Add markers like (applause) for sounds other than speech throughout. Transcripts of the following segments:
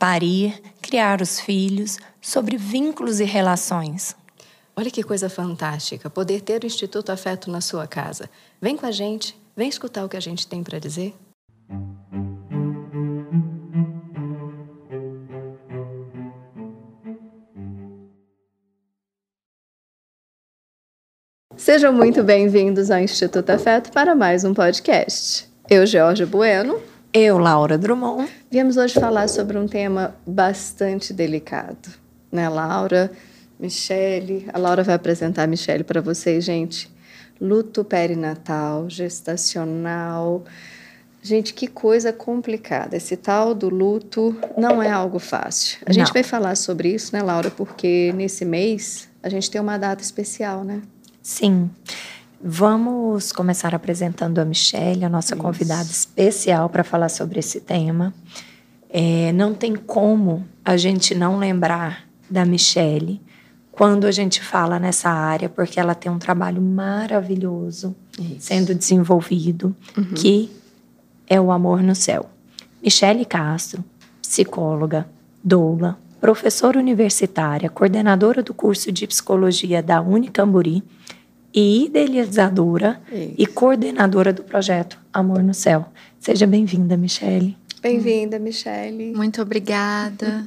parir, criar os filhos, sobre vínculos e relações. Olha que coisa fantástica poder ter o Instituto Afeto na sua casa. Vem com a gente, vem escutar o que a gente tem para dizer. Sejam muito bem-vindos ao Instituto Afeto para mais um podcast. Eu, Jorge Bueno. Eu, Laura Drummond. Viemos hoje falar sobre um tema bastante delicado, né, Laura? Michele, a Laura vai apresentar a Michele para vocês, gente. Luto perinatal, gestacional. Gente, que coisa complicada. Esse tal do luto não é algo fácil. A gente vai falar sobre isso, né, Laura? Porque nesse mês a gente tem uma data especial, né? Sim. Vamos começar apresentando a Michelle, a nossa Isso. convidada especial para falar sobre esse tema. É, não tem como a gente não lembrar da Michelle quando a gente fala nessa área, porque ela tem um trabalho maravilhoso Isso. sendo desenvolvido, uhum. que é o amor no céu. Michele Castro, psicóloga, doula, professora universitária, coordenadora do curso de psicologia da Unicamburi, e idealizadora Isso. e coordenadora do projeto Amor no Céu. Seja bem-vinda, Michele. Bem-vinda, Michele. Muito obrigada.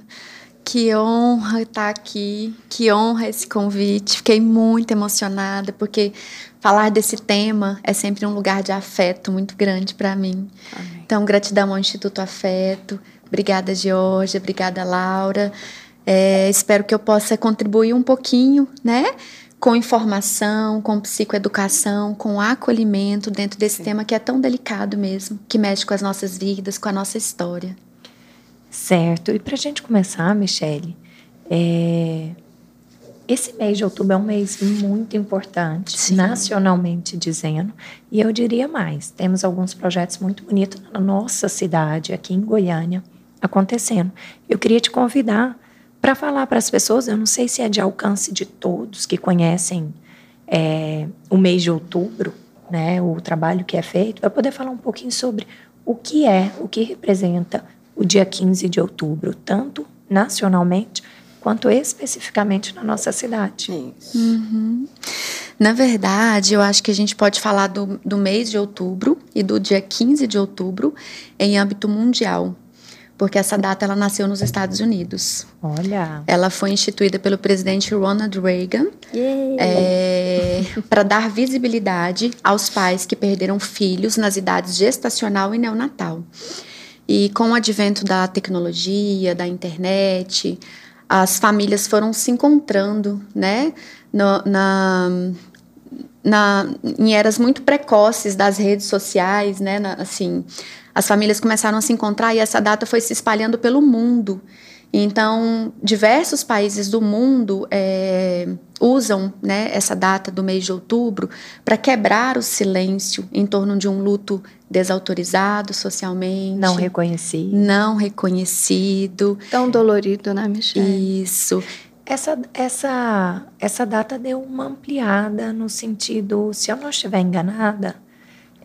Que honra estar aqui, que honra esse convite. Fiquei muito emocionada, porque falar desse tema é sempre um lugar de afeto muito grande para mim. Amém. Então, gratidão ao Instituto Afeto. Obrigada, Georgia. Obrigada, Laura. É, espero que eu possa contribuir um pouquinho, né? Com informação, com psicoeducação, com acolhimento dentro desse Sim. tema que é tão delicado mesmo, que mexe com as nossas vidas, com a nossa história. Certo. E para a gente começar, Michele, é... esse mês de outubro é um mês muito importante, Sim. nacionalmente dizendo, e eu diria mais: temos alguns projetos muito bonitos na nossa cidade, aqui em Goiânia, acontecendo. Eu queria te convidar para falar para as pessoas, eu não sei se é de alcance de todos que conhecem é, o mês de outubro, né, o trabalho que é feito, para poder falar um pouquinho sobre o que é, o que representa o dia 15 de outubro, tanto nacionalmente quanto especificamente na nossa cidade. Isso. Uhum. Na verdade, eu acho que a gente pode falar do, do mês de outubro e do dia 15 de outubro em âmbito mundial porque essa data ela nasceu nos Estados Unidos. Olha. Ela foi instituída pelo presidente Ronald Reagan é, (laughs) para dar visibilidade aos pais que perderam filhos nas idades gestacional e neonatal. E com o advento da tecnologia, da internet, as famílias foram se encontrando, né, no, na, na, em eras muito precoces das redes sociais, né, na, assim, as famílias começaram a se encontrar e essa data foi se espalhando pelo mundo. Então, diversos países do mundo é, usam né, essa data do mês de outubro para quebrar o silêncio em torno de um luto desautorizado socialmente. Não reconhecido. Não reconhecido. Tão dolorido, né, Michelle? Isso. Essa, essa, essa data deu uma ampliada no sentido, se eu não estiver enganada,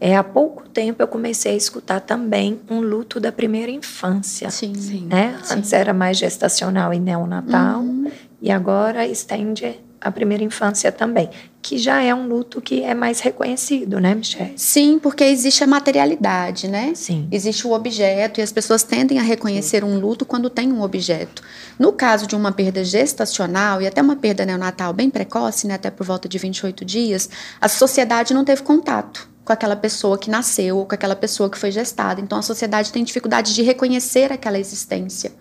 é, há pouco tempo eu comecei a escutar também um luto da primeira infância. Sim, sim. Né? Sim. Antes era mais gestacional e neonatal, uhum. e agora estende a primeira infância também, que já é um luto que é mais reconhecido, né, Michelle? Sim, porque existe a materialidade, né? Sim. Existe o objeto e as pessoas tendem a reconhecer um luto quando tem um objeto. No caso de uma perda gestacional e até uma perda neonatal bem precoce, né, até por volta de 28 dias, a sociedade não teve contato com aquela pessoa que nasceu ou com aquela pessoa que foi gestada. Então a sociedade tem dificuldade de reconhecer aquela existência.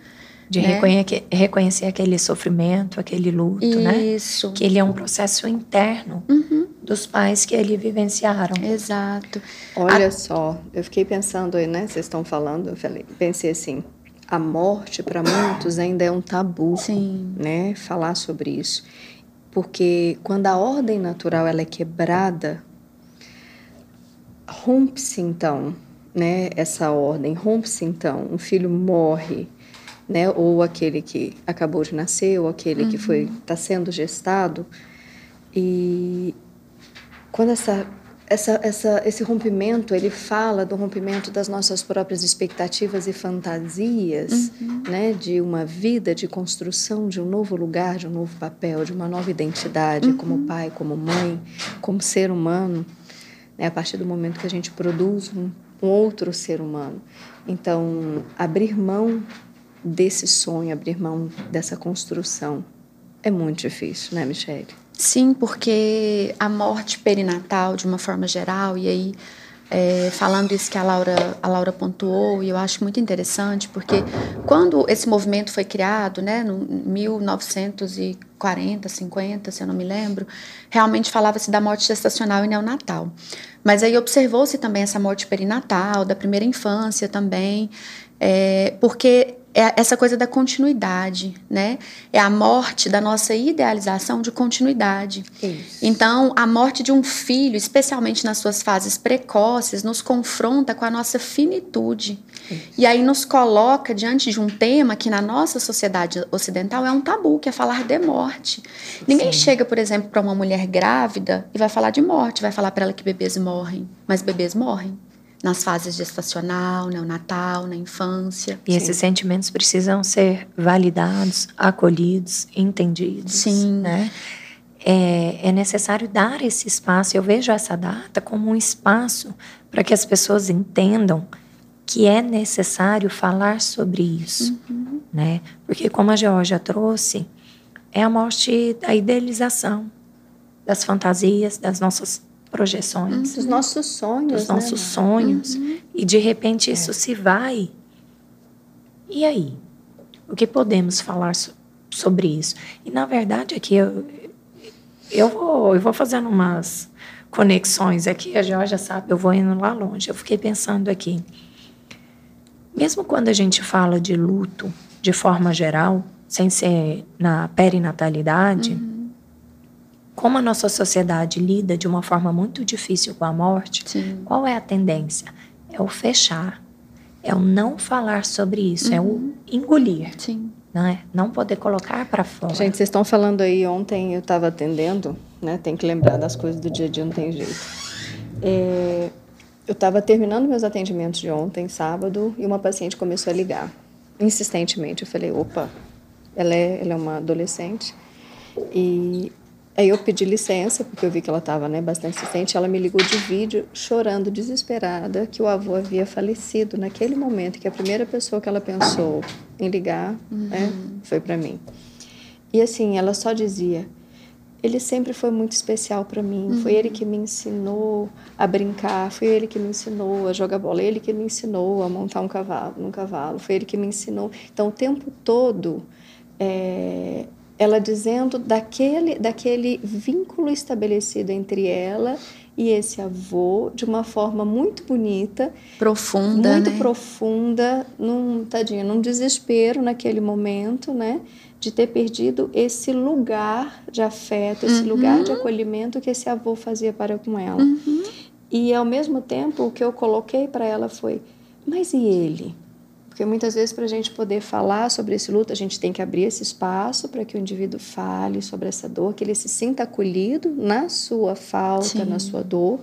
De né? reconhecer, reconhecer aquele sofrimento, aquele luto, Isso. né? Isso. Que ele é um processo interno uhum. dos pais que ele vivenciaram. Exato. Olha a... só, eu fiquei pensando aí, né? Vocês estão falando, eu falei, pensei assim, a morte para muitos ainda é um tabu, Sim. né? Falar sobre isso, porque quando a ordem natural ela é quebrada, rompe-se então, né? Essa ordem rompe-se então, um filho morre, né? Ou aquele que acabou de nascer, ou aquele uhum. que foi está sendo gestado, e quando essa essa, essa, esse rompimento, ele fala do rompimento das nossas próprias expectativas e fantasias, uhum. né, de uma vida de construção de um novo lugar, de um novo papel, de uma nova identidade, uhum. como pai, como mãe, como ser humano, né, a partir do momento que a gente produz um, um outro ser humano. Então, abrir mão desse sonho, abrir mão dessa construção é muito difícil, né, Michelle? Sim, porque a morte perinatal, de uma forma geral, e aí é, falando isso que a Laura, a Laura pontuou, e eu acho muito interessante, porque quando esse movimento foi criado, né, no 1940, 50, se eu não me lembro, realmente falava-se da morte gestacional e neonatal. Mas aí observou-se também essa morte perinatal, da primeira infância também, é, porque é essa coisa da continuidade, né? É a morte da nossa idealização de continuidade. Isso. Então, a morte de um filho, especialmente nas suas fases precoces, nos confronta com a nossa finitude. Isso. E aí nos coloca diante de um tema que na nossa sociedade ocidental é um tabu, que é falar de morte. Sim. Ninguém chega, por exemplo, para uma mulher grávida e vai falar de morte, vai falar para ela que bebês morrem, mas bebês morrem nas fases gestacional, neonatal, na infância. E Sim. esses sentimentos precisam ser validados, acolhidos, entendidos. Sim. Né? É, é necessário dar esse espaço. Eu vejo essa data como um espaço para que as pessoas entendam que é necessário falar sobre isso, uhum. né? Porque como a Georgia trouxe, é a morte da idealização, das fantasias, das nossas projeções. Dos nossos sonhos. Dos né, nossos sonhos. Uhum. E de repente isso é. se vai. E aí? O que podemos falar so sobre isso? E na verdade aqui eu, eu, vou, eu vou fazendo umas conexões aqui, a Georgia sabe, eu vou indo lá longe. Eu fiquei pensando aqui. Mesmo quando a gente fala de luto de forma geral, sem ser na perinatalidade, uhum como a nossa sociedade lida de uma forma muito difícil com a morte, Sim. qual é a tendência? É o fechar, é o não falar sobre isso, uhum. é o uhum. engolir. Sim. Né? Não poder colocar para fora. Gente, vocês estão falando aí, ontem eu estava atendendo, né? Tem que lembrar das coisas do dia a dia, não tem jeito. É, eu estava terminando meus atendimentos de ontem, sábado, e uma paciente começou a ligar, insistentemente. Eu falei, opa, ela é, ela é uma adolescente, e Aí eu pedi licença, porque eu vi que ela estava né, bastante insistente. Ela me ligou de vídeo, chorando, desesperada, que o avô havia falecido naquele momento, que a primeira pessoa que ela pensou em ligar uhum. né, foi para mim. E assim, ela só dizia: ele sempre foi muito especial para mim. Uhum. Foi ele que me ensinou a brincar, foi ele que me ensinou a jogar bola, ele que me ensinou a montar um cavalo, num cavalo, foi ele que me ensinou. Então, o tempo todo, é, ela dizendo daquele, daquele vínculo estabelecido entre ela e esse avô de uma forma muito bonita, profunda, muito né? profunda, num tadinha, num desespero naquele momento, né, de ter perdido esse lugar de afeto, esse uhum. lugar de acolhimento que esse avô fazia para com ela. Uhum. E ao mesmo tempo o que eu coloquei para ela foi: mas e ele? Porque muitas vezes, para a gente poder falar sobre esse luto, a gente tem que abrir esse espaço para que o indivíduo fale sobre essa dor, que ele se sinta acolhido na sua falta, Sim. na sua dor,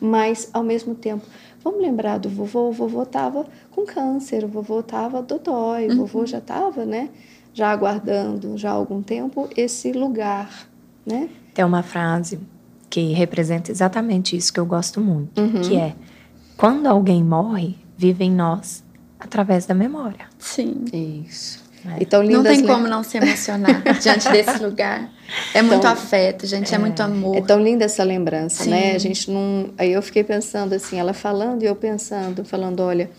mas ao mesmo tempo. Vamos lembrar do vovô? O vovô estava com câncer, o vovô estava dodói, uhum. o vovô já estava, né? Já aguardando já há algum tempo esse lugar, né? Tem uma frase que representa exatamente isso que eu gosto muito, uhum. que é quando alguém morre, vive em nós através da memória. Sim. Isso. É. Então, não tem como não se emocionar (laughs) diante desse lugar. É muito então, afeto, gente, é, é, muito amor. É tão linda essa lembrança, Sim. né? A gente não. Aí eu fiquei pensando assim, ela falando e eu pensando, falando, olha,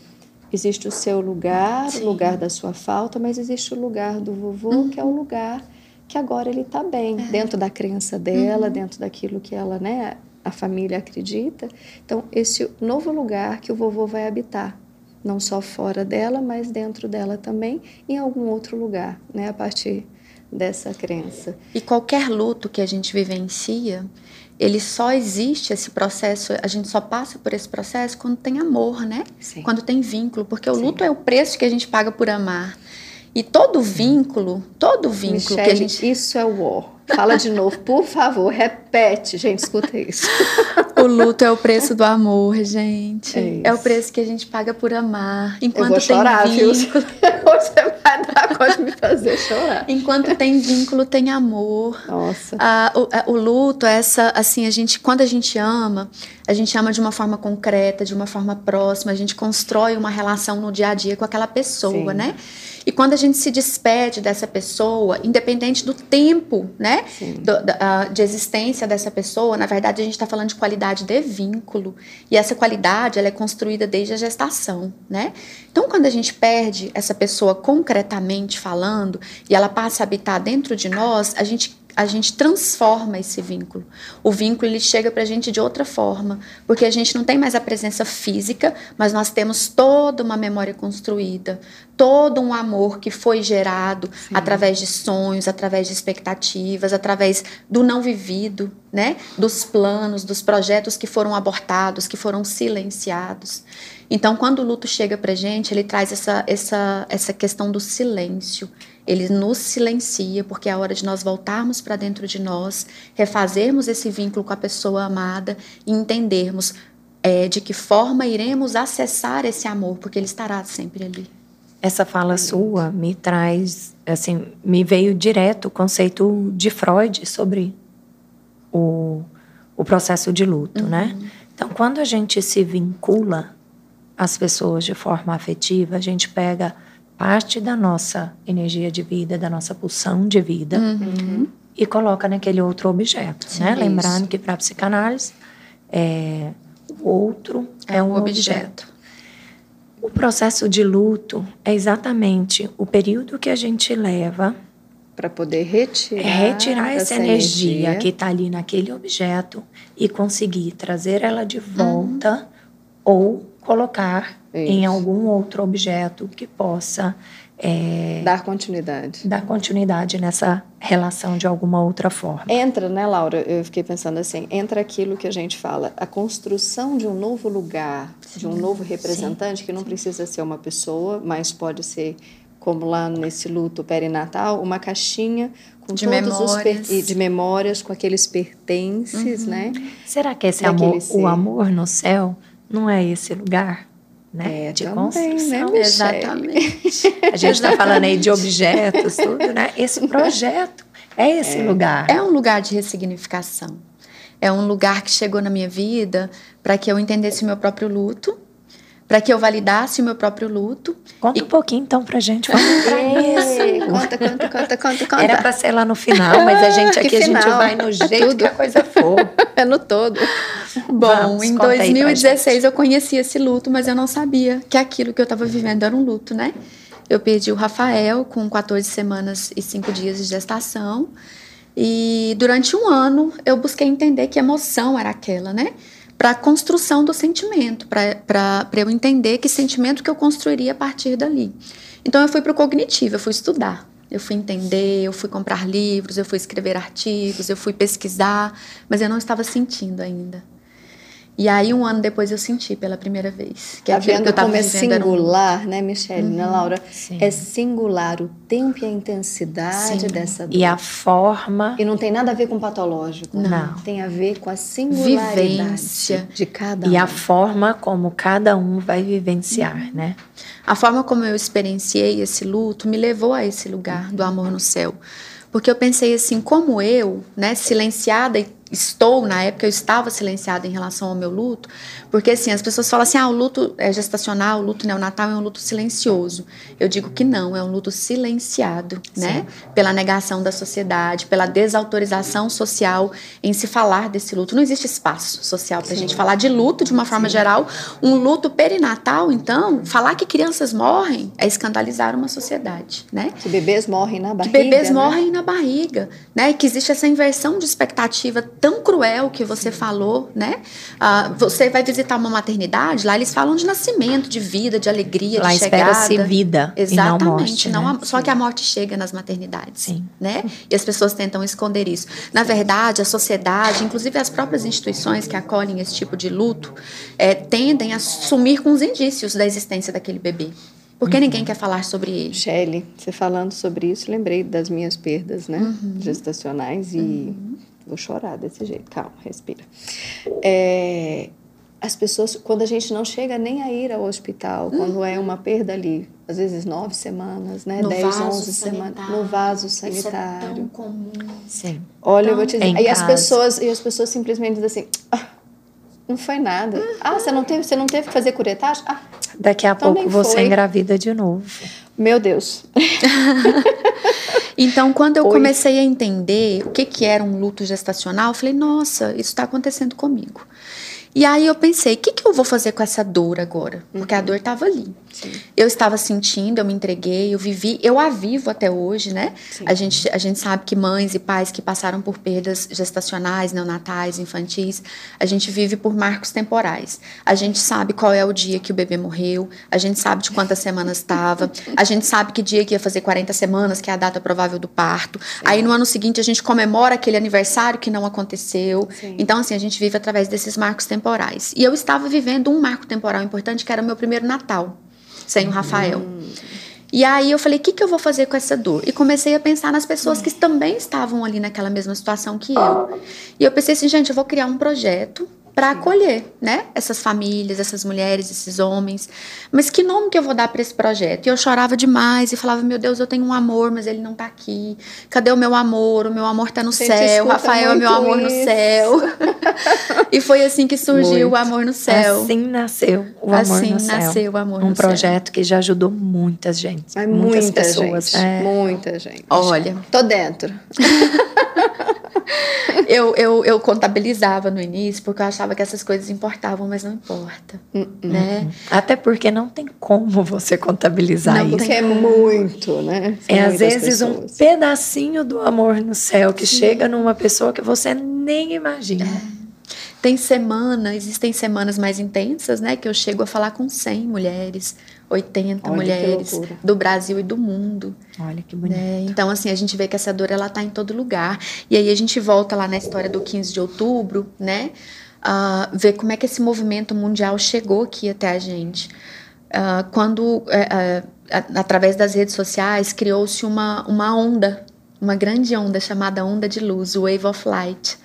existe o seu lugar, Sim. o lugar da sua falta, mas existe o lugar do vovô, uhum. que é o lugar que agora ele está bem, é. dentro da crença dela, uhum. dentro daquilo que ela, né, a família acredita. Então, esse novo lugar que o vovô vai habitar não só fora dela, mas dentro dela também, em algum outro lugar, né, a partir dessa crença. E qualquer luto que a gente vivencia, ele só existe esse processo, a gente só passa por esse processo quando tem amor, né? Sim. Quando tem vínculo, porque o Sim. luto é o preço que a gente paga por amar. E todo vínculo, todo vínculo Michele, que a gente. Isso é o war. Fala de novo, por favor, repete, gente, escuta isso. o luto é o preço do amor, gente. É, é, o preço que a gente paga por amar. Enquanto Eu vou chorar, tem vínculo. Viu? (laughs) Você vai dar pode me fazer chorar. Enquanto tem vínculo, tem amor. Nossa. Ah, o, o luto, essa, assim, a gente, quando a gente ama, a gente ama de uma forma concreta, de uma forma próxima, a gente constrói uma relação no dia a dia com aquela pessoa, Sim. né? E quando a gente se despede dessa pessoa, independente do tempo, né, do, da, de existência dessa pessoa, na verdade a gente está falando de qualidade de vínculo. E essa qualidade ela é construída desde a gestação, né? Então, quando a gente perde essa pessoa concretamente falando e ela passa a habitar dentro de nós, a gente a gente transforma esse vínculo. O vínculo ele chega para a gente de outra forma, porque a gente não tem mais a presença física, mas nós temos toda uma memória construída, todo um amor que foi gerado Sim. através de sonhos, através de expectativas, através do não vivido, né? Dos planos, dos projetos que foram abortados, que foram silenciados. Então, quando o luto chega para gente, ele traz essa, essa, essa questão do silêncio. Ele nos silencia, porque é a hora de nós voltarmos para dentro de nós, refazermos esse vínculo com a pessoa amada e entendermos é, de que forma iremos acessar esse amor, porque ele estará sempre ali. Essa fala sua me traz, assim, me veio direto o conceito de Freud sobre o, o processo de luto, né? uhum. né? Então, quando a gente se vincula às pessoas de forma afetiva, a gente pega parte da nossa energia de vida, da nossa pulsão de vida, uhum. e coloca naquele outro objeto. Sim, né? Lembrando que para a psicanálise, é, o outro é, é um objeto. objeto. O processo de luto é exatamente o período que a gente leva para poder retirar, retirar essa, essa energia, energia, que está ali naquele objeto e conseguir trazer ela de volta uhum. ou colocar isso. em algum outro objeto que possa é, dar continuidade. Dar continuidade nessa relação de alguma outra forma. Entra, né, Laura? Eu fiquei pensando assim: entra aquilo que a gente fala, a construção de um novo lugar, sim, de um novo representante, sim, que não sim. precisa ser uma pessoa, mas pode ser, como lá nesse luto perinatal, uma caixinha com de todos memórias. os de memórias, com aqueles pertences, uhum. né? Será que esse amor, o amor no céu não é esse lugar? Né? É, de também, construção. Né, Exatamente. (laughs) A gente está falando aí de objetos, tudo, né? Esse projeto é esse é. lugar. É um lugar de ressignificação. É um lugar que chegou na minha vida para que eu entendesse o meu próprio luto, para que eu validasse o meu próprio luto. Conta e... um pouquinho então pra gente. Vamos (laughs) isso. Conta, conta, conta, conta, conta. Era para ser lá no final, mas a gente aqui a (laughs) gente vai no jeito Tudo. que a coisa for. (laughs) É no todo. Bom, Vamos, em 2016 eu conheci esse luto, mas eu não sabia que aquilo que eu estava vivendo era um luto, né? Eu perdi o Rafael com 14 semanas e 5 dias de gestação. E durante um ano eu busquei entender que emoção era aquela, né? Para a construção do sentimento, para eu entender que sentimento que eu construiria a partir dali. Então eu fui para o cognitivo, eu fui estudar, eu fui entender, eu fui comprar livros, eu fui escrever artigos, eu fui pesquisar, mas eu não estava sentindo ainda. E aí, um ano depois, eu senti pela primeira vez. Que tá vendo que eu como é singular, um... né, Michelle, né, uhum, né, Laura? Sim. É singular o tempo e a intensidade sim. dessa dor. E a forma. E não tem nada a ver com patológico. Não. não. Tem a ver com a singularidade Vivência. de cada um. E a forma como cada um vai vivenciar, uhum. né? A forma como eu experienciei esse luto me levou a esse lugar do amor no céu. Porque eu pensei assim, como eu, né, silenciada e estou, na época eu estava silenciada em relação ao meu luto, porque assim, as pessoas falam assim, ah, o luto é gestacional, o luto neonatal é um luto silencioso. Eu digo que não, é um luto silenciado, né? Sim. né? Pela negação da sociedade, pela desautorização social em se falar desse luto. Não existe espaço social para a gente falar de luto de uma forma Sim. geral. Um luto perinatal, então, falar que crianças morrem é escandalizar uma sociedade, né? Que bebês morrem na barriga. Que bebês né? morrem na barriga, né? E que existe essa inversão de expectativa tão cruel que você falou, né? Ah, você vai visitar uma maternidade, lá eles falam de nascimento, de vida, de alegria, lá de chegada. espera-se vida Exatamente. não morte, não né? a, só que a morte chega nas maternidades, Sim. né? E as pessoas tentam esconder isso. Na verdade, a sociedade, inclusive as próprias instituições que acolhem esse tipo de luto, é, tendem a sumir com os indícios da existência daquele bebê. Porque ninguém quer falar sobre ele. Shelley, você falando sobre isso, lembrei das minhas perdas, né? Gestacionais e vou chorar desse jeito. Calma, respira. É, as pessoas, quando a gente não chega nem a ir ao hospital, quando é uma perda ali, às vezes nove semanas, né? No Dez, onze semanas, sanitário. no vaso Isso é sanitário. tão comum. Sim. Olha, eu vou te dizer. E as pessoas, e as pessoas simplesmente dizem assim: "Ah, não foi nada. Ah, você não teve, você não teve que fazer curetagem? Ah, Daqui a Também pouco você foi. engravida de novo. meu Deus. (laughs) Então, quando eu Oi. comecei a entender o que, que era um luto gestacional, eu falei, nossa, isso está acontecendo comigo. E aí eu pensei, o que, que eu vou fazer com essa dor agora? Porque a dor estava ali. Eu estava sentindo, eu me entreguei, eu vivi, eu a vivo até hoje, né? A gente, a gente sabe que mães e pais que passaram por perdas gestacionais, neonatais, infantis, a gente vive por marcos temporais. A gente sabe qual é o dia que o bebê morreu, a gente sabe de quantas semanas estava, a gente sabe que dia que ia fazer 40 semanas, que é a data provável do parto. Aí no ano seguinte a gente comemora aquele aniversário que não aconteceu. Sim. Então, assim, a gente vive através desses marcos temporais. E eu estava vivendo um marco temporal importante, que era o meu primeiro Natal, sem o Rafael. E aí eu falei, o que, que eu vou fazer com essa dor? E comecei a pensar nas pessoas que também estavam ali naquela mesma situação que eu. E eu pensei assim, gente, eu vou criar um projeto para acolher, né? Essas famílias, essas mulheres, esses homens. Mas que nome que eu vou dar para esse projeto? E eu chorava demais e falava, meu Deus, eu tenho um amor, mas ele não tá aqui. Cadê o meu amor? O meu amor tá no Gente, céu. Rafael é meu amor no isso. céu. (laughs) e foi assim que surgiu o Muito. amor no céu. Assim nasceu o amor Assim no céu. nasceu o amor um no céu. projeto que já ajudou muitas gente, muitas muita pessoas. gente. É. Muita gente. Olha. Tô dentro. (laughs) eu, eu, eu contabilizava no início porque eu achava que essas coisas importavam, mas não importa, né? Até porque não tem como você contabilizar Não isso. Porque é muito, né? São É às muitas vezes um pessoas. pedacinho do amor no céu que chega numa pessoa que você nem imagina. Tem semana, existem semanas mais intensas, né? Que eu chego a falar com 100 mulheres, 80 Olha que mulheres do Brasil e do mundo. Olha que bonito. né? Então, assim, a gente vê que essa dor, ela tá em todo lugar. E aí a gente volta lá na história do 15 de outubro, né? Ah, ver como é que esse movimento mundial chegou aqui até a gente. Ah, quando, é, é, através das redes sociais, criou-se uma, uma onda, uma grande onda chamada onda de luz, Wave of Light.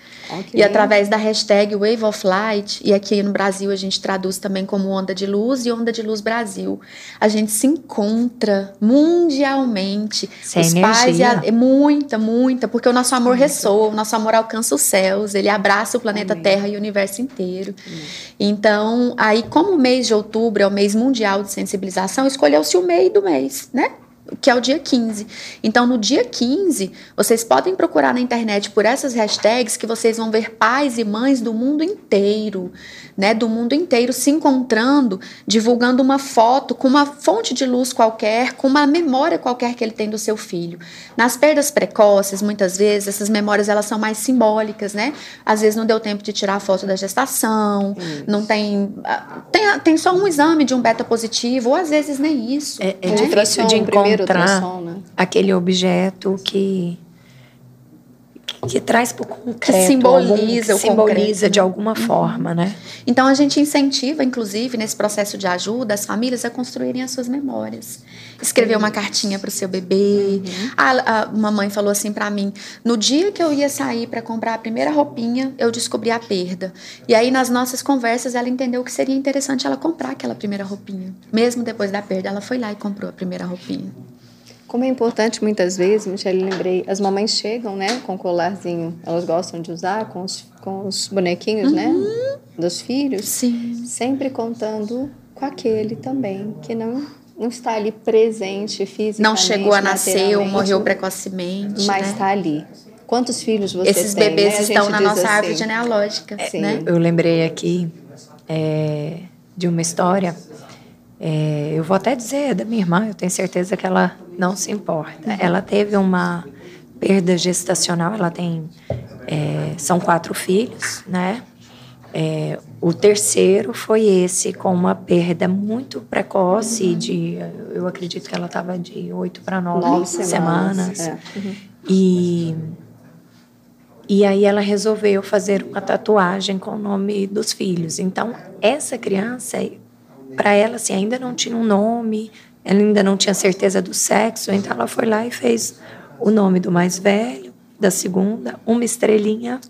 Que E através da hashtag Wave of Light, e aqui no Brasil a gente traduz também como Onda de Luz e Onda de Luz Brasil, a gente se encontra mundialmente. É Os pais e a, é muita, muita, porque o nosso amor ressoa, o nosso amor alcança os céus, ele abraça o planeta Amém. Terra e o universo inteiro. Então, aí, como o mês de outubro é o mês mundial de sensibilização, escolheu-se o meio do mês, né? Que é o dia 15. Então, no dia 15, vocês podem procurar na internet por essas hashtags que vocês vão ver pais e mães do mundo inteiro, né? Do mundo inteiro se encontrando, divulgando uma foto com uma fonte de luz qualquer, com uma memória qualquer que ele tem do seu filho. Nas perdas precoces, muitas vezes, essas memórias elas são mais simbólicas, né? Às vezes não deu tempo de tirar a foto da gestação, não tem, ah, tem. Tem só um exame de um beta positivo, ou às vezes nem isso. É, é né? difícil Ultrassom, de primeiro encontrar né? aquele objeto que que traz para o concreto, simboliza algum, que simboliza de alguma forma, né? Então a gente incentiva, inclusive, nesse processo de ajuda, as famílias a construírem as suas memórias. Escrever uma cartinha para o seu bebê. A, a- uma mãe falou assim para mim: no dia que eu ia sair para comprar a primeira roupinha, eu descobri a perda. E aí, nas nossas conversas, ela entendeu que seria interessante ela comprar aquela primeira roupinha. Mesmo depois da perda, ela foi lá e comprou a primeira roupinha. Como é importante muitas vezes, Michelle, lembrei, as mamães chegam, né, com colarzinho, elas gostam de usar com os, com os bonequinhos, né, Uhum. dos filhos, Sim. sempre contando com aquele também, que não, não está ali presente fisicamente, Não chegou a nascer ou morreu precocemente. mas né? está ali. Quantos filhos você Esses tem? bebês né? A estão gente na nossa árvore assim. genealógica, Sim. né? Eu lembrei aqui é, de uma história. É, eu vou até dizer da minha irmã, eu tenho certeza que ela não se importa. Ela teve uma perda gestacional, ela tem É, são quatro filhos, né? É, o terceiro foi esse com uma perda muito precoce uhum. de, eu acredito que ela estava de oito para nove semanas. semanas. É. Uhum. E e aí ela resolveu fazer uma tatuagem com o nome dos filhos. Então essa criança, para ela assim, ainda não tinha um nome, ela ainda não tinha certeza do sexo, então ela foi lá e fez o nome do mais velho, da segunda, uma estrelinha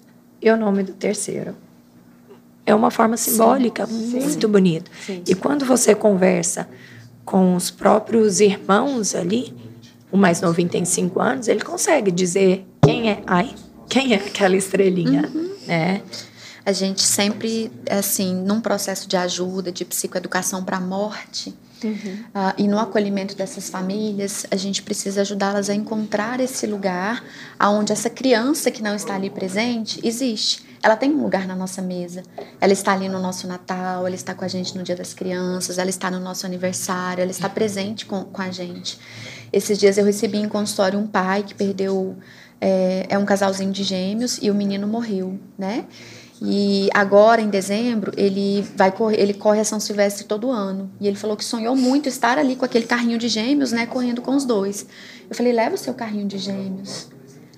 e o nome do terceiro é uma forma simbólica sim, muito sim, bonita. E quando você conversa com os próprios irmãos ali, o mais novinho tem cinco anos, ele consegue dizer quem é, ai, quem é aquela estrelinha, uhum. né? A gente sempre, assim, num processo de ajuda, de psicoeducação para a morte, uhum. uh, e no acolhimento dessas famílias, a gente precisa ajudá-las a encontrar esse lugar onde essa criança que não está ali presente existe ela tem um lugar na nossa mesa. Ela está ali no nosso Natal, ela está com a gente no Dia das Crianças, ela está no nosso aniversário, ela está presente com, com a gente. Esses dias eu recebi em consultório um pai que perdeu. É, é um casalzinho de gêmeos e o menino morreu, né? E agora, em dezembro, ele vai correr, ele corre a São Silvestre todo ano. E ele falou que sonhou muito estar ali com aquele carrinho de gêmeos, né, correndo com os dois. Eu falei: leva o seu carrinho de gêmeos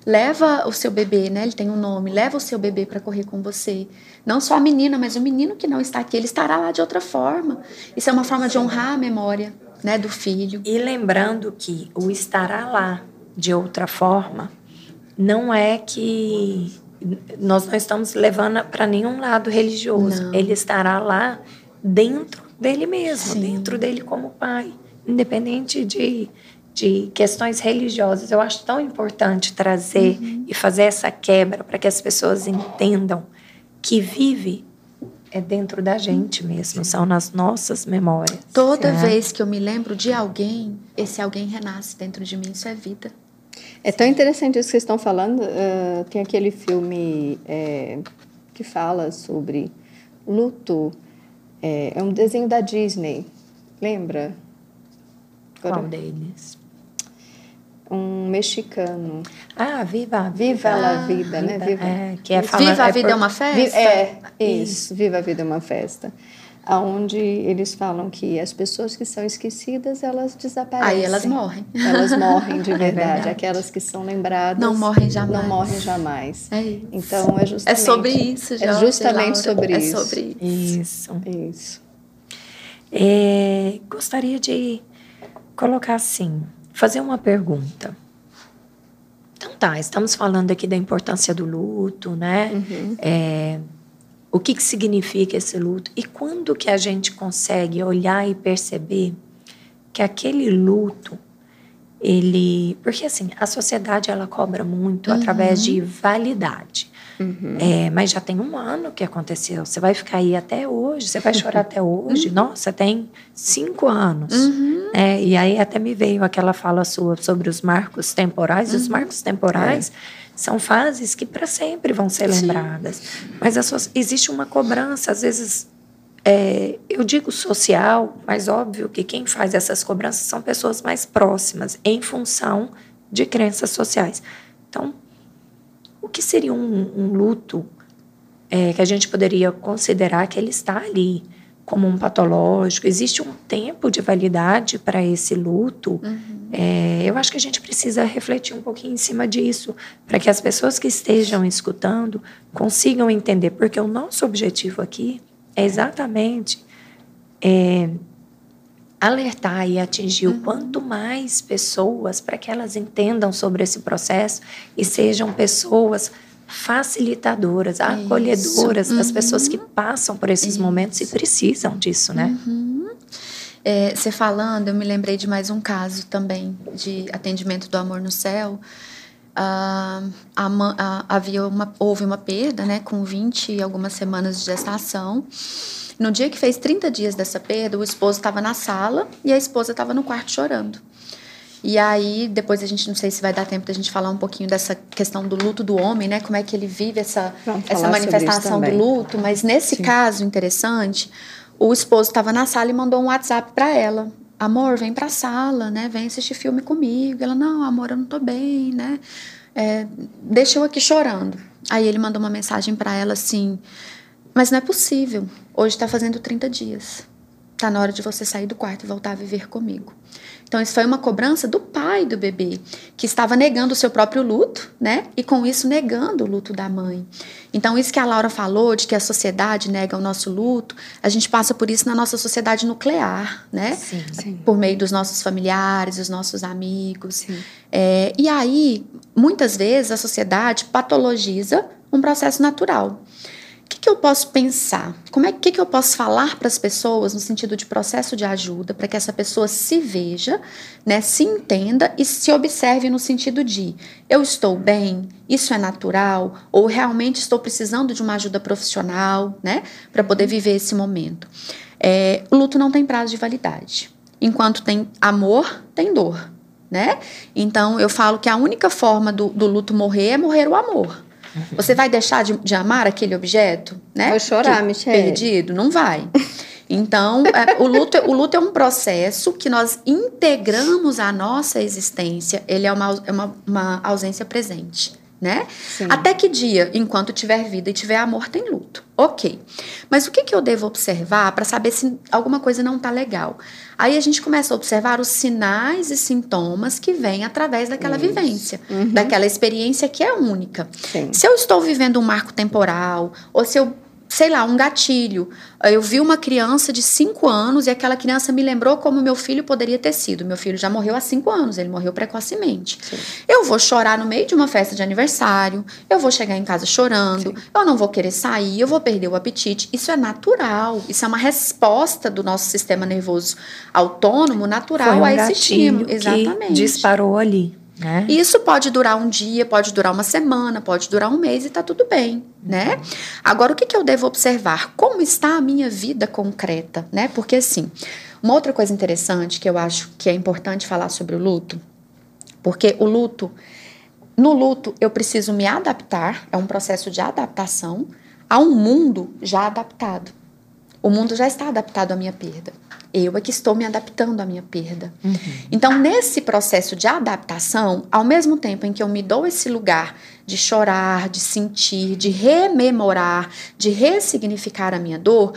leva o seu bebê, né? Ele tem um nome, leva o seu bebê para correr com você. Não só a menina, mas o menino que não está aqui, ele estará lá de outra forma. Isso é uma forma de honrar a memória, né, do filho. E lembrando que o estará lá de outra forma não é que nós não estamos levando para nenhum lado religioso. Não. Ele estará lá dentro dele mesmo, Sim. dentro dele como pai, independente de de questões religiosas. Eu acho tão importante trazer uhum. e fazer essa quebra para que as pessoas entendam que vive é dentro da gente mesmo, são nas nossas memórias. Toda é. vez que eu me lembro de alguém, esse alguém renasce dentro de mim, isso é vida. É tão interessante isso que vocês estão falando. Uh, tem aquele filme é, que fala sobre luto. É, é, um desenho da Disney. Lembra? Agora, Qual deles? um mexicano. Ah, Viva Viva ah, a Vida, né? Viva, é, que é falar, Viva a Vida é, por, é uma festa? É, isso, Viva a Vida é uma festa. Onde eles falam que as pessoas que são esquecidas, elas desaparecem. Aí elas morrem. Elas morrem de (laughs) verdade. É verdade. Aquelas que são lembradas... Não morrem jamais. Não morrem jamais. É isso. Então, é justamente... É sobre isso, Jorge, É justamente sobre é isso. É sobre isso. Isso. isso. É, gostaria de colocar assim fazer uma pergunta. Então tá, estamos falando aqui da importância do luto, né? Uhum. É, o que, que significa esse luto e quando que a gente consegue olhar e perceber que aquele luto ele porque assim a sociedade ela cobra muito uhum. através de validade Uhum. É, mas já tem um ano que aconteceu. Você vai ficar aí até hoje, você vai chorar até hoje. Uhum. Nossa, tem cinco anos. Uhum. É, e aí até me veio aquela fala sua sobre os marcos temporais. Os uhum. marcos temporais é. são fases que para sempre vão ser lembradas. Sim. Mas sua, existe uma cobrança, às vezes. É, eu digo social, mas óbvio que quem faz essas cobranças são pessoas mais próximas, em função de crenças sociais. Então, o que seria um, um luto é, que a gente poderia considerar que ele está ali como um patológico? Existe um tempo de validade para esse luto? Uhum. É, eu acho que a gente precisa refletir um pouquinho em cima disso, para que as pessoas que estejam escutando consigam entender, porque o nosso objetivo aqui é exatamente é, alertar e atingir uhum. o quanto mais pessoas para que elas entendam sobre esse processo e sejam pessoas facilitadoras, acolhedoras uhum. das pessoas que passam por esses Isso. momentos e precisam disso, né? Uhum. É, você falando, eu me lembrei de mais um caso também de atendimento do amor no céu. Ah, a, a, havia uma, houve uma perda, né, com 20 e algumas semanas de gestação. No dia que fez 30 dias dessa perda, o esposo estava na sala e a esposa estava no quarto chorando. E aí, depois a gente não sei se vai dar tempo da gente falar um pouquinho dessa questão do luto do homem, né? Como é que ele vive essa, essa manifestação do luto. Mas nesse Sim. caso interessante, o esposo estava na sala e mandou um WhatsApp para ela. Amor, vem pra sala, né? Vem assistir filme comigo. Ela, não, amor, eu não tô bem, né? É, deixa eu aqui chorando. Aí ele mandou uma mensagem para ela assim: Mas não é possível. Hoje está fazendo 30 dias. Tá na hora de você sair do quarto e voltar a viver comigo. Então, isso foi uma cobrança do pai do bebê, que estava negando o seu próprio luto, né? E com isso negando o luto da mãe. Então, isso que a Laura falou, de que a sociedade nega o nosso luto, a gente passa por isso na nossa sociedade nuclear, né? Sim, sim. Por meio dos nossos familiares, dos nossos amigos. É, e aí, muitas vezes, a sociedade patologiza um processo natural. Que, que eu posso pensar? Como é que, que eu posso falar para as pessoas no sentido de processo de ajuda para que essa pessoa se veja, né, se entenda e se observe no sentido de eu estou bem, isso é natural ou realmente estou precisando de uma ajuda profissional, né, para poder viver esse momento. É, o luto não tem prazo de validade. Enquanto tem amor, tem dor, né? Então eu falo que a única forma do, do luto morrer é morrer o amor. Você vai deixar de, de amar aquele objeto, né? Vou chorar, que, Michelle. Perdido? Não vai. Então, é, o, luto, o luto é um processo que nós integramos à nossa existência. Ele é uma, é uma, uma ausência presente, né? Sim. Até que dia, enquanto tiver vida e tiver amor, tem luto. Ok. Mas o que, que eu devo observar para saber se alguma coisa não está legal? Aí a gente começa a observar os sinais e sintomas que vêm através daquela Isso. vivência, Uhum. daquela experiência que é única. Sim. Se eu estou vivendo um marco temporal, ou se eu, sei lá, um gatilho, eu vi uma criança de 5 anos e aquela criança me lembrou como meu filho poderia ter sido. Meu filho já morreu há 5 anos, ele morreu precocemente. Sim. Eu vou chorar no meio de uma festa de aniversário, eu vou chegar em casa chorando, eu não vou querer sair, eu vou perder o apetite. Isso é natural, isso é uma resposta do nosso sistema nervoso autônomo natural um a esse estímulo. Exatamente. que disparou ali, né? E Isso pode durar um dia, pode durar uma semana, pode durar um mês e tá tudo bem, né? Agora, o que, que eu devo observar? Como está a minha vida concreta, né? Porque, assim, uma outra coisa interessante que eu acho que é importante falar sobre o luto, porque o luto, no luto, eu preciso me adaptar, é um processo de adaptação a um mundo já adaptado. O mundo já está adaptado à minha perda. Eu é que estou me adaptando à minha perda. Então, nesse processo de adaptação, ao mesmo tempo em que eu me dou esse lugar de chorar, de sentir, de rememorar, de ressignificar a minha dor,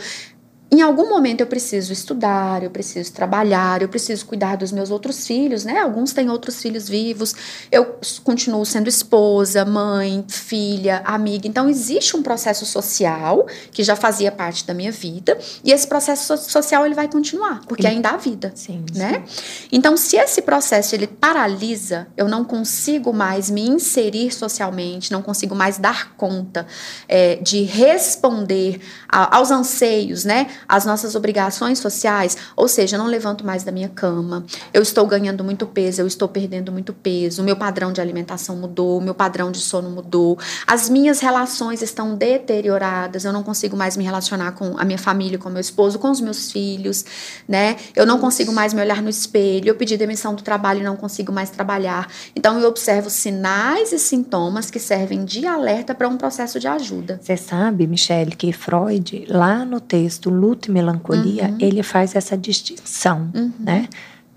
em algum momento eu preciso estudar, eu preciso trabalhar, eu preciso cuidar dos meus outros filhos, né? Alguns têm outros filhos vivos. Eu continuo sendo esposa, mãe, filha, amiga. Então existe um processo social que já fazia parte da minha vida e esse processo so- social ele vai continuar, porque ainda há vida Sim, né? Então, se esse processo ele paralisa, eu não consigo mais me inserir socialmente, não consigo mais dar conta é, de responder a- aos anseios, né? Às nossas obrigações sociais, ou seja, eu não levanto mais da minha cama, eu estou ganhando muito peso, eu estou perdendo muito peso, o meu padrão de alimentação mudou, o meu padrão de sono mudou, as minhas relações estão deterioradas, eu não consigo mais me relacionar com a minha família, com meu esposo, com os meus filhos, né? Eu não consigo mais me olhar no espelho, eu pedi demissão do trabalho e não consigo mais trabalhar. Então eu observo sinais e sintomas que servem de alerta para um processo de ajuda. Você sabe, Michele, que Freud, lá no texto Luto e Melancolia, Uhum. ele faz essa distinção, né?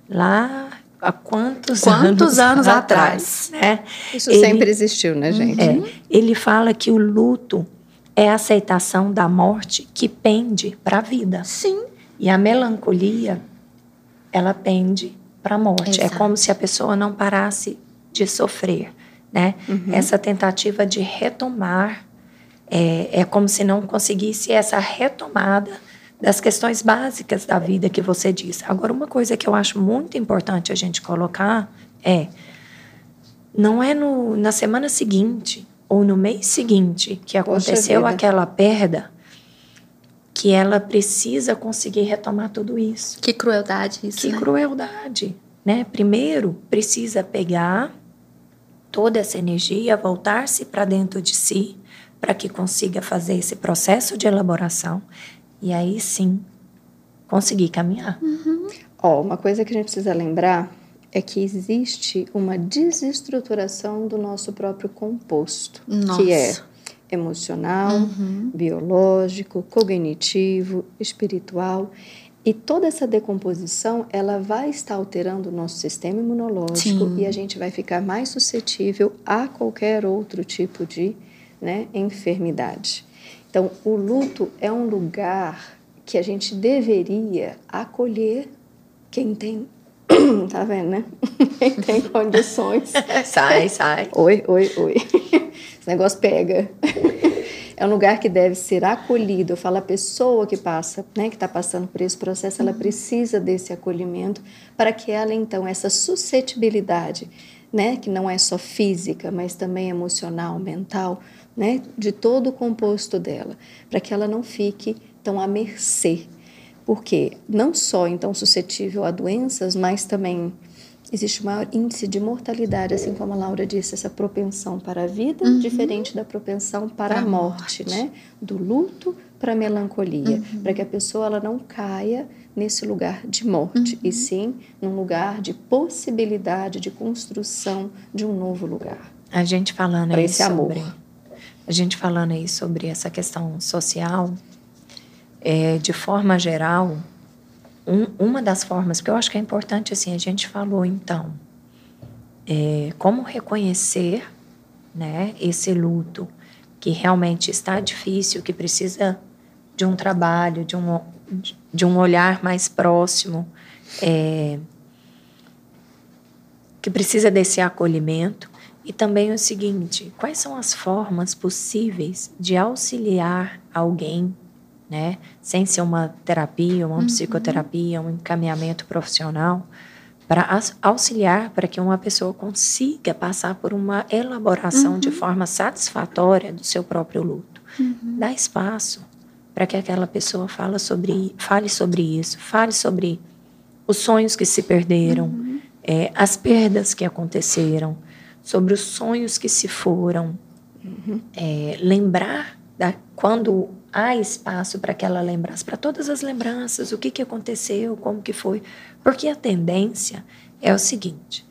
Lá há quantos, Quantos anos atrás, né? Isso Ele- sempre existiu, né, gente? É, ele fala que o luto é a aceitação da morte que pende para a vida. Sim. E a melancolia, ela pende para a morte. É Exato. como se a pessoa não parasse de sofrer, né? Essa tentativa de retomar é, é como se não conseguisse essa retomada das questões básicas da vida que você disse. Agora, uma coisa que eu acho muito importante a gente colocar é não é no, na semana seguinte ou no mês seguinte que aconteceu aquela perda que ela precisa conseguir retomar tudo isso. Que crueldade isso, Que né? crueldade, né? Primeiro, precisa pegar toda essa energia, voltar-se para dentro de si, para que consiga fazer esse processo de elaboração e aí sim conseguir caminhar. Ó, uma coisa que a gente precisa lembrar é que existe uma desestruturação do nosso próprio composto, Nossa. que é emocional, Uhum. biológico, cognitivo, espiritual. E toda essa decomposição, ela vai estar alterando o nosso sistema imunológico Sim. e a gente vai ficar mais suscetível a qualquer outro tipo de né, enfermidade. Então, o luto é um lugar que a gente deveria acolher quem tem (coughs) tá vendo, né? (laughs) Quem tem condições. (laughs) sai, sai. Oi, oi, oi. (laughs) Esse negócio pega. É um lugar que deve ser acolhido. Eu falo, a pessoa que passa, né, que está passando por esse processo, ela precisa desse acolhimento para que ela, então, essa suscetibilidade, né, que não é só física, mas também emocional, mental, né, de todo o composto dela, para que ela não fique tão à mercê porque não só então suscetível a doenças, mas também existe um maior índice de mortalidade, assim como a Laura disse, essa propensão para a vida, uhum. diferente da propensão para, a morte, morte, né? Do luto para a melancolia, uhum. para que a pessoa ela não caia nesse lugar de morte, uhum. e sim num lugar de possibilidade de construção de um novo lugar. A gente falando aí sobre amor. A gente falando aí sobre essa questão social, é, de forma geral, um, uma das formas que eu acho que é importante, assim, a gente falou então, é, como reconhecer né, esse luto que realmente está difícil, que precisa de um trabalho, de um, de um olhar mais próximo, é, que precisa desse acolhimento. E também o seguinte: quais são as formas possíveis de auxiliar alguém né? Sem ser uma terapia, uma uhum. psicoterapia, um encaminhamento profissional, para auxiliar para que uma pessoa consiga passar por uma elaboração uhum. de forma satisfatória do seu próprio luto. Uhum. Dá espaço para que aquela pessoa fale sobre, fale sobre isso, fale sobre os sonhos que se perderam, uhum. é, as perdas que aconteceram, sobre os sonhos que se foram. Uhum. É, lembrar da, quando há espaço para que ela lembrasse, para todas as lembranças, o que, que aconteceu, como que foi. Porque a tendência é o seguinte: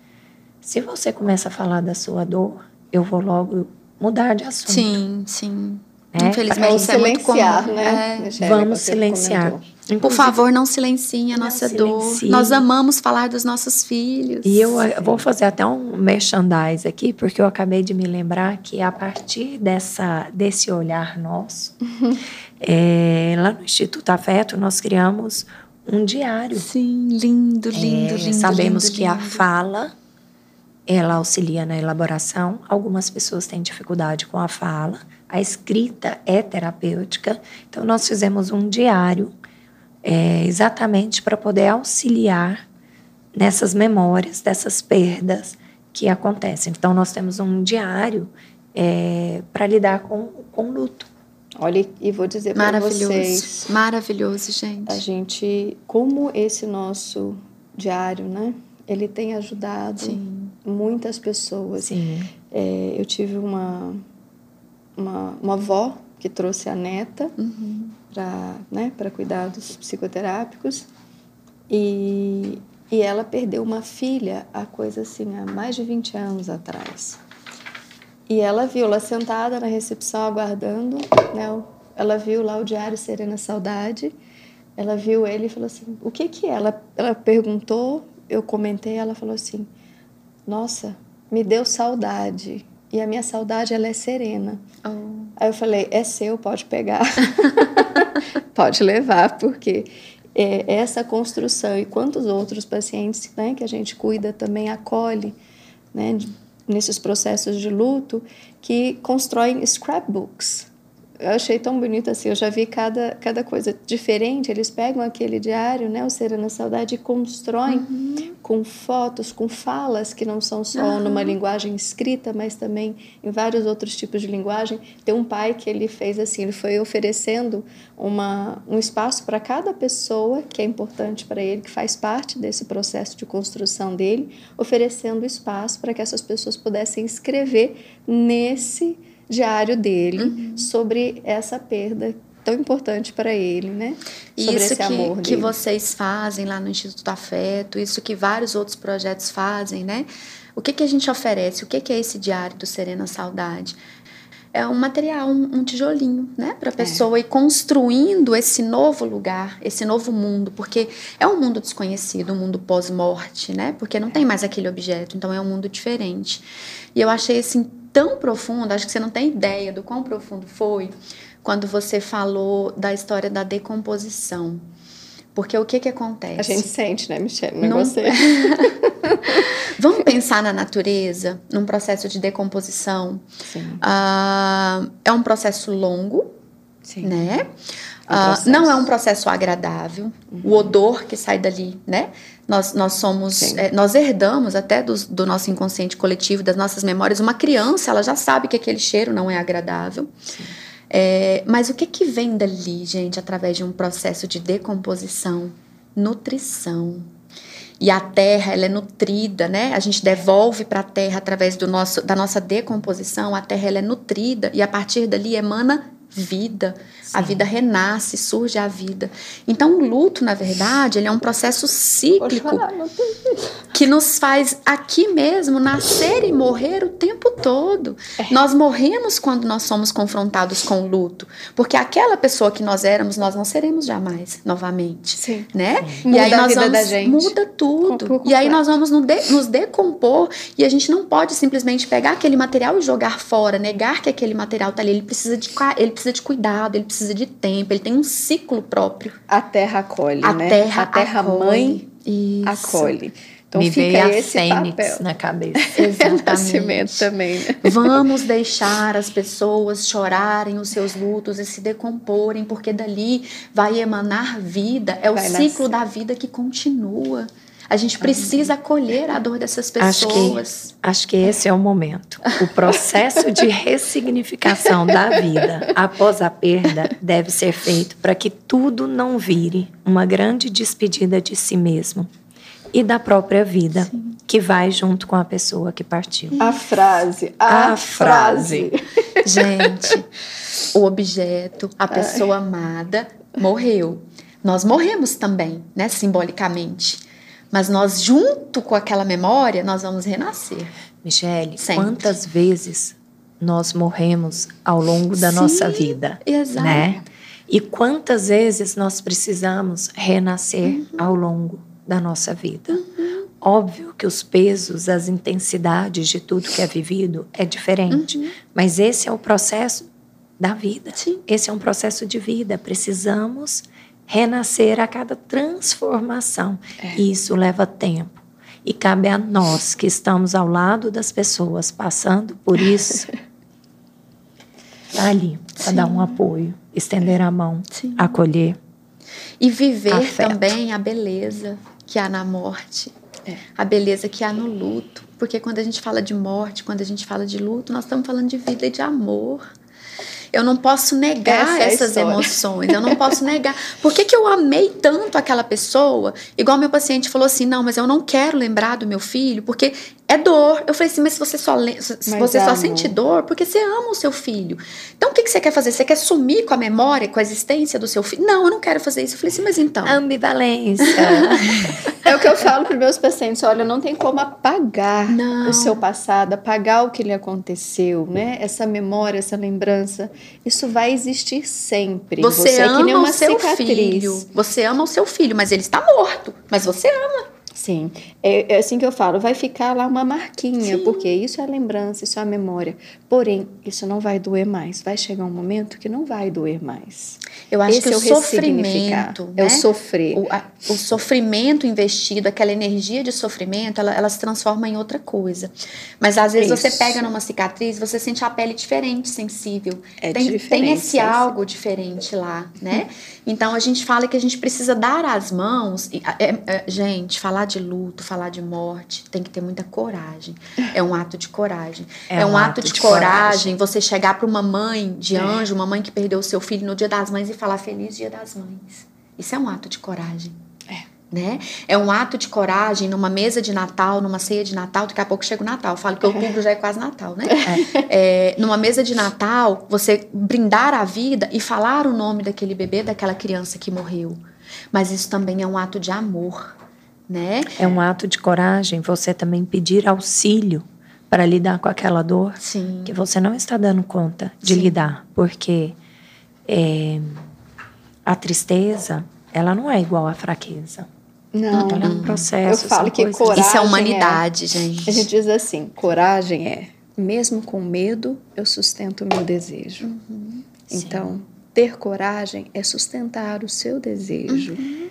se você começa a falar da sua dor, eu vou logo mudar de assunto. Sim, sim. É? Infelizmente, isso é muito comum. Né? É. Vamos silenciar. Inclusive, Por favor, não silenciem a nossa silencie. dor. Nós amamos falar dos nossos filhos. E eu vou fazer até um merchandise aqui, porque eu acabei de me lembrar que a partir dessa, desse olhar nosso, é, (laughs) lá no Instituto Afeto, nós criamos um diário. Sim, lindo, lindo, é, lindo. Sabemos lindo, que lindo. a fala ela auxilia na elaboração. Algumas pessoas têm dificuldade com a fala. A escrita é terapêutica. Então, nós fizemos um diário é, exatamente para poder auxiliar nessas memórias, dessas perdas que acontecem. Então, nós temos um diário é, para lidar com, com luto. Olha, e vou dizer para vocês... Maravilhoso, gente. A gente, como esse nosso diário, né? Ele tem ajudado Sim. muitas pessoas. Sim. É, eu tive uma, uma, uma avó que trouxe a neta uhum. Para né, cuidados psicoterápicos e, e ela perdeu uma filha há coisa assim, há mais de 20 anos atrás. E ela viu lá sentada na recepção aguardando, né, ela viu lá o diário Serena Saudade, ela viu ele e falou assim, o que que é? Ela, ela perguntou, eu comentei, ela falou assim, nossa, me deu saudade. E a minha saudade, ela é serena. Oh. Aí eu falei, é seu, pode pegar. (laughs) pode levar, porque é essa construção e quantos outros pacientes né, que a gente cuida também acolhe né, nesses processos de luto que constroem scrapbooks eu achei tão bonito assim, eu já vi cada, cada coisa diferente. Eles pegam aquele diário, né, o Serena Saudade, e constroem uhum. com fotos, com falas que não são só uhum. numa linguagem escrita, mas também em vários outros tipos de linguagem. Tem um pai que ele fez assim, ele foi oferecendo uma, um espaço para cada pessoa que é importante para ele, que faz parte desse processo de construção dele, oferecendo espaço para que essas pessoas pudessem escrever nesse diário dele uhum. sobre essa perda tão importante para ele, né? Sobre isso esse que, amor que vocês fazem lá no Instituto Afeto, isso que vários outros projetos fazem, né? O que, que a gente oferece? O que, que é esse diário do Serena Saudade? É um material, um, um tijolinho, né? Para a é. pessoa é. ir construindo esse novo lugar, esse novo mundo, porque é um mundo desconhecido, um mundo pós-morte, né? Porque não tem mais aquele objeto, então é um mundo diferente. E eu achei assim tão profundo, acho que você não tem ideia do quão profundo foi quando você falou da história da decomposição. Porque o que que acontece? A gente sente, né, Michelle? Não, não... você. (laughs) Vamos pensar na natureza, num processo de decomposição. Sim. Uh, é um processo longo, Sim. né? Uh, não é um processo agradável. Uhum. O odor que sai dali, né? Nós, nós somos, é, nós herdamos até do, do, nosso inconsciente coletivo, das nossas memórias. Uma criança, ela já sabe que aquele cheiro não é agradável. É, mas o que que vem dali, gente, através de um processo de decomposição? Nutrição. E a terra, ela é nutrida, né? A gente devolve para a terra através do nosso, da nossa decomposição. A terra, ela é nutrida e a partir dali emana vida. Sim. A vida renasce, surge a vida. Então, o luto, na verdade, ele é um processo cíclico que nos faz aqui mesmo nascer e morrer o tempo todo. É. Nós morremos quando nós somos confrontados com o luto, porque aquela pessoa que nós éramos, nós não seremos jamais novamente, Sim. né? Sim. Muda e aí nós vamos, muda tudo. E aí nós vamos nos decompor e a gente não pode simplesmente pegar aquele material e jogar fora, negar que aquele material está ali. Ele precisa de ele precisa de cuidado, ele precisa de tempo, ele tem um ciclo próprio. A terra acolhe, a né? Terra a terra acolhe. mãe Isso. acolhe. Então Me fica veio esse a fênix papel. na cabeça. (laughs) Exatamente. também. Né? Vamos deixar as pessoas chorarem os seus lutos e se decomporem, porque dali vai emanar vida. É vai o ciclo nascer. da vida que continua. A gente precisa acolher a dor dessas pessoas. Acho que, acho que esse é o momento. O processo de (laughs) ressignificação da vida após a perda deve ser feito para que tudo não vire uma grande despedida de si mesmo e da própria vida Sim. que vai junto com a pessoa que partiu. A frase, a, a frase. frase. (laughs) Gente, o objeto, a pessoa Ai. amada morreu. Nós morremos também, né, simbolicamente. Mas nós, junto com aquela memória, nós vamos renascer. Michele, Sempre. quantas vezes nós morremos ao longo da Sim, nossa vida? Exato. Né? E quantas vezes nós precisamos renascer uhum. ao longo da nossa vida? Uhum. Óbvio que os pesos, as intensidades de tudo que é vivido é diferente, uhum. mas esse é o processo da vida. Sim. Esse é um processo de vida. Precisamos renascer a cada transformação. É. E isso leva tempo. E cabe a nós que estamos ao lado das pessoas passando por (laughs) isso, estar tá ali para dar um apoio, estender a mão, Sim. acolher. E viver afeto. também a beleza que há na morte, é. a beleza que há no luto. Porque quando a gente fala de morte, quando a gente fala de luto, nós estamos falando de vida e de amor. Eu não posso negar Essa é essas é emoções. Eu não posso negar. Por que, que eu amei tanto aquela pessoa? Igual meu paciente falou assim: não, mas eu não quero lembrar do meu filho, porque é dor. Eu falei assim, mas se você só, se você só sente dor, porque você ama o seu filho. Então o que, que você quer fazer? Você quer sumir com a memória, com a existência do seu filho? Não, eu não quero fazer isso. Eu falei assim, mas então. Ambivalência. (laughs) é o que eu falo para meus pacientes: olha, não tem como apagar não. o seu passado, apagar o que lhe aconteceu, né? Essa memória, essa lembrança. Isso vai existir sempre. Você, você ama é que nem uma o seu cicatriz. filho. Você ama o seu filho, mas ele está morto. Mas você ama. Sim, é, é, assim que eu falo, vai ficar lá uma marquinha, Sim. porque isso é a lembrança, isso é a memória. Porém, isso não vai doer mais. Vai chegar um momento que não vai doer mais. Eu acho Esse que é o sofrimento, né? é o né? sofrer. O, a, o, sofrimento investido, aquela energia de sofrimento, ela, ela, se transforma em outra coisa. Mas às vezes isso. você pega numa cicatriz, você sente a pele diferente, sensível. É tem, diferente, tem esse algo diferente lá, né? (laughs) Então a gente fala que a gente precisa dar as mãos. E, é, é, gente, falar de luto, falar de morte, tem que ter muita coragem. (laughs) É um ato de coragem. É, é um, um, ato, de, de coragem, coragem, você chegar para uma mãe de é. anjo, uma mãe que perdeu o seu filho no dia das mães e falar Feliz Dia das Mães. Isso é um ato de coragem. É. Né? É um ato de coragem numa mesa de Natal, numa ceia de Natal, daqui a pouco chega o Natal. Eu falo que outubro já é quase Natal, né? É. (laughs) É, numa mesa de Natal, você brindar a vida e falar o nome daquele bebê, daquela criança que morreu. Mas isso também é um ato de amor, né? É um ato de coragem você também pedir auxílio para lidar com aquela dor Sim. que você não está dando conta de Sim. lidar, porque é, a tristeza ela não é igual à fraqueza. Não, ela é um processo. Eu falo que coragem isso é humanidade, é, gente. A gente diz assim, coragem é mesmo com medo, eu sustento o meu desejo. Uhum. Então, Sim. ter coragem é sustentar o seu desejo. Uhum.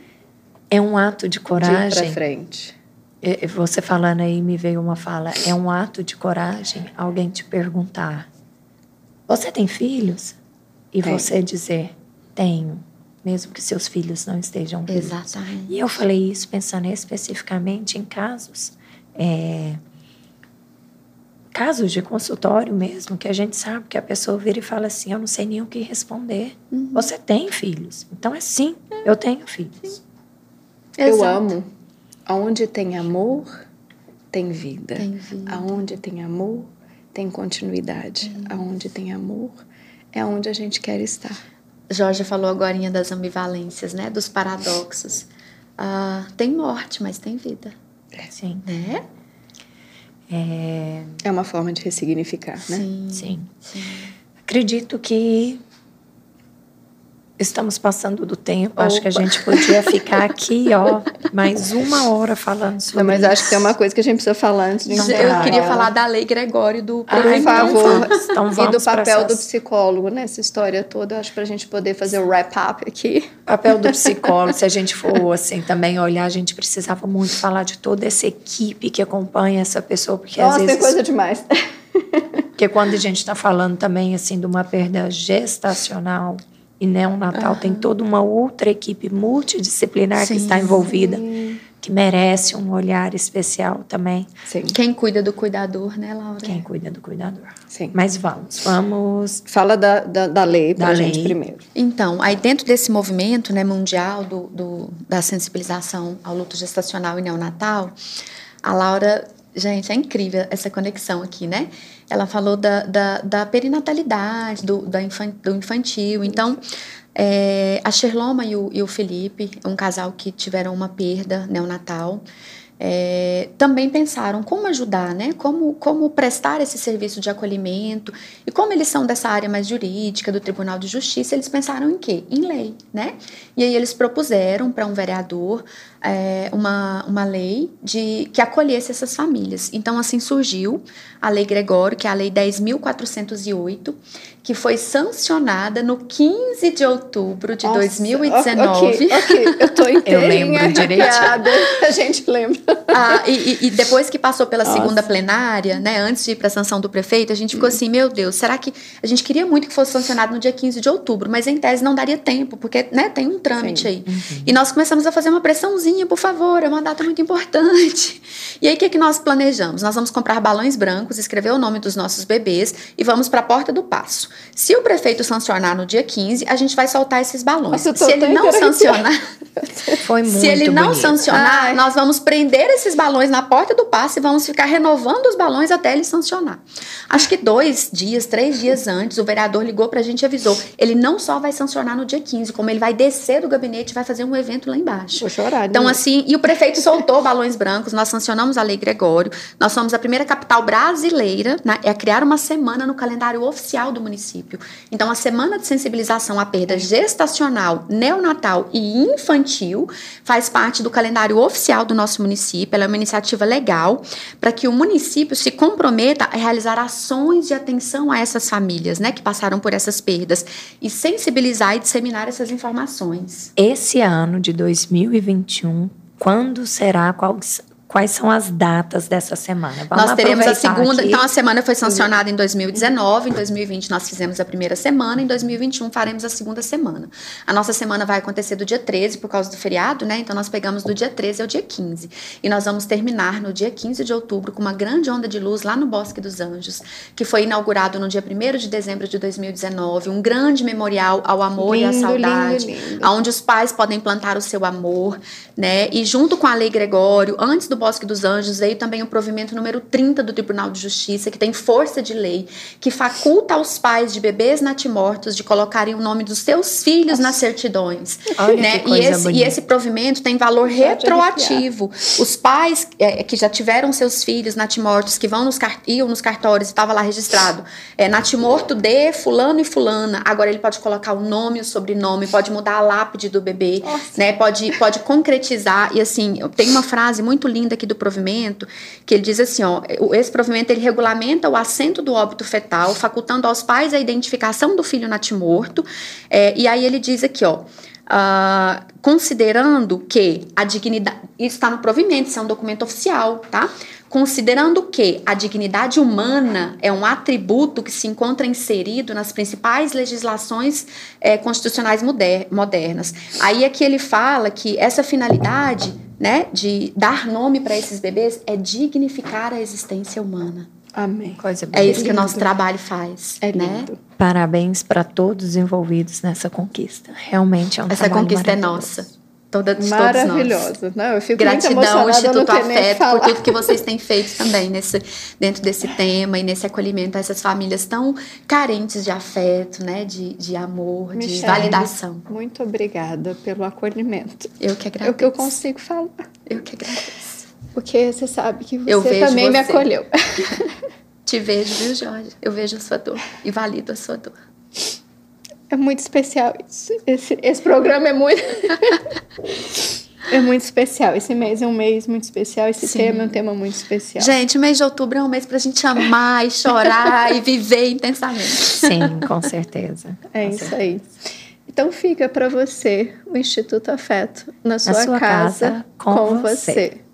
É um ato de coragem. De ir pra frente. É, você falando aí me veio uma fala. É um ato de coragem alguém te perguntar: Você tem filhos? E tem. você dizer: Tenho, mesmo que seus filhos não estejam vivos. Exatamente. E eu falei isso pensando especificamente em casos. É, casos de consultório mesmo, que a gente sabe que a pessoa vira e fala assim: Eu não sei nem o que responder. Uhum. Você tem filhos? Então é sim, eu tenho filhos. Eu amo. Aonde tem amor, tem vida. Tem vida. Aonde tem amor, tem continuidade. Hum. Aonde tem amor, é onde a gente quer estar. Jorge falou agora das ambivalências, né? Dos paradoxos. Uh, tem morte, mas tem vida. É. Sim. Né? É... é uma forma de ressignificar, né? Sim. Sim. Sim. Acredito que Estamos passando do tempo. Opa. Acho que a gente podia ficar aqui, ó, mais uma hora falando sobre. Não, mas isso. acho que tem uma coisa que a gente precisa falar antes de encerrar. Eu queria falar da lei Gregório do ah, Por favor. Então vamos e do papel do psicólogo nessa história toda. Acho para a gente poder fazer o wrap up aqui. Papel do psicólogo, se a gente for assim também olhar, a gente precisava muito falar de toda essa equipe que acompanha essa pessoa, porque Nossa, às vezes. tem coisa demais. Porque quando a gente está falando também assim de uma perda gestacional e neonatal uhum. tem toda uma outra equipe multidisciplinar Sim. que está envolvida, que merece um olhar especial também. Sim. Quem cuida do cuidador, né, Laura? Quem cuida do cuidador. Sim. Mas vamos, vamos... Fala da, da, da lei para a gente primeiro. Então, aí dentro desse movimento né, mundial do, do, da sensibilização ao luto gestacional e neonatal, a Laura Gente, é incrível essa conexão aqui, né? Ela falou da, da, da perinatalidade, do, da infan, do infantil. Então, é, a Sherloma e o, e o Felipe, um casal que tiveram uma perda neonatal, é, também pensaram como ajudar, né? Como, como prestar esse serviço de acolhimento. E como eles são dessa área mais jurídica, do Tribunal de Justiça, eles pensaram em quê? Em lei, né? E aí eles propuseram para um vereador é, uma, uma lei de que acolhesse essas famílias. Então, assim surgiu a Lei Gregório, que é a Lei 10.408, que foi sancionada no 15 de outubro de Nossa, 2019. Ok, okay. eu tô (laughs) Eu lembro direito. A gente lembra. Ah, e, e, depois que passou pela Nossa. segunda plenária, né, antes de ir para a sanção do prefeito, a gente ficou hum. assim, meu Deus, será que a gente queria muito que fosse sancionado no dia 15 de outubro, mas em tese não daria tempo, porque né, tem um trâmite Sim. aí. Uhum. E nós começamos a fazer uma pressãozinha, por favor, é uma data muito importante. E aí o que, que nós planejamos? Nós vamos comprar balões brancos, escrever o nome dos nossos bebês e vamos para a porta do passo. Se o prefeito sancionar no dia 15, a gente vai soltar esses balões. Nossa, se ele não sancionar, (laughs) Foi muito se ele não bonito. sancionar, Ai. nós vamos prender esses balões na porta do passe e vamos ficar renovando os balões até ele sancionar. Acho que dois dias, três dias antes, o vereador ligou para a gente e avisou. Ele não só vai sancionar no dia 15, como ele vai descer do gabinete e vai fazer um evento lá embaixo. Vou chorar. Então, né? assim, e o prefeito soltou balões brancos, nós sancionamos a Lei Gregório, nós somos a primeira capital brasileira né, a criar uma semana no calendário oficial do município. Então, a semana de sensibilização à perda gestacional, neonatal e infantil faz parte do calendário oficial do nosso município. Ela é uma iniciativa legal para que o município se comprometa a realizar ações de atenção a essas famílias, né, que passaram por essas perdas e sensibilizar e disseminar essas informações. Esse ano de 2021 quando será, quais, Quais são as datas dessa semana? Vamos nós teremos a segunda. Aqui. Então, a semana foi sancionada em 2019. Em 2020, nós fizemos a primeira semana. Em 2021, faremos a segunda semana. A nossa semana vai acontecer do dia 13, por causa do feriado, né? Então, nós pegamos do dia 13 ao dia 15. E nós vamos terminar no dia 15 de outubro com uma grande onda de luz lá no Bosque dos Anjos, que foi inaugurado no dia 1 de dezembro de 2019. Um grande memorial ao amor lindo, e à saudade, lindo, lindo. onde os pais podem plantar o seu amor, né? E junto com a Lei Gregório, antes do Bosque dos Anjos veio também o provimento número 30 do Tribunal de Justiça, que tem força de lei, que faculta aos pais de bebês natimortos de colocarem o nome dos seus filhos Nossa. nas certidões. Olha né? e, esse, e esse provimento tem valor retroativo. Os pais é, que já tiveram seus filhos natimortos, que vão nos, iam nos cartórios e estava lá registrado, é, natimorto de fulano e fulana, agora ele pode colocar o nome, o sobrenome, pode mudar a lápide do bebê, né? pode, pode concretizar. E assim, tem uma frase muito linda ainda aqui do provimento, que ele diz assim, ó, esse provimento ele regulamenta o assento do óbito fetal, facultando aos pais a identificação do filho natimorto, é, e aí ele diz aqui, ó, Uh, considerando que a dignidade. Isso está no provimento, isso é um documento oficial, tá? Considerando que a dignidade humana é um atributo que se encontra inserido nas principais legislações é, constitucionais moder modernas. Aí é que ele fala que essa finalidade né, de dar nome para esses bebês é dignificar a existência humana. Amém. Coisa é isso que o nosso trabalho faz. É né? lindo. Parabéns para todos os envolvidos nessa conquista. Realmente é um Essa conquista é nossa. Toda, de Maravilhosa. Não, eu fico Gratidão muito ao Instituto Afeto por tudo que vocês têm feito também nesse, dentro desse tema e nesse acolhimento a essas famílias tão carentes de afeto, né? De, de amor, Michele, de validação. Muito obrigada pelo acolhimento. Eu que agradeço. É o que eu consigo falar. Eu que agradeço. Porque você sabe que você também você. me acolheu. (laughs) Te vejo, viu, Jorge? Eu vejo a sua dor e valido a sua dor. É muito especial isso. Esse, esse programa é muito. (laughs) é muito especial. Esse mês é um mês muito especial. Esse Sim. tema é um tema muito especial. Gente, o mês de outubro é um mês pra gente amar e chorar e viver intensamente. Sim, com certeza. É com isso certeza. aí. Então fica para você o Instituto Afeto na sua, na sua casa, casa, com, com você. você.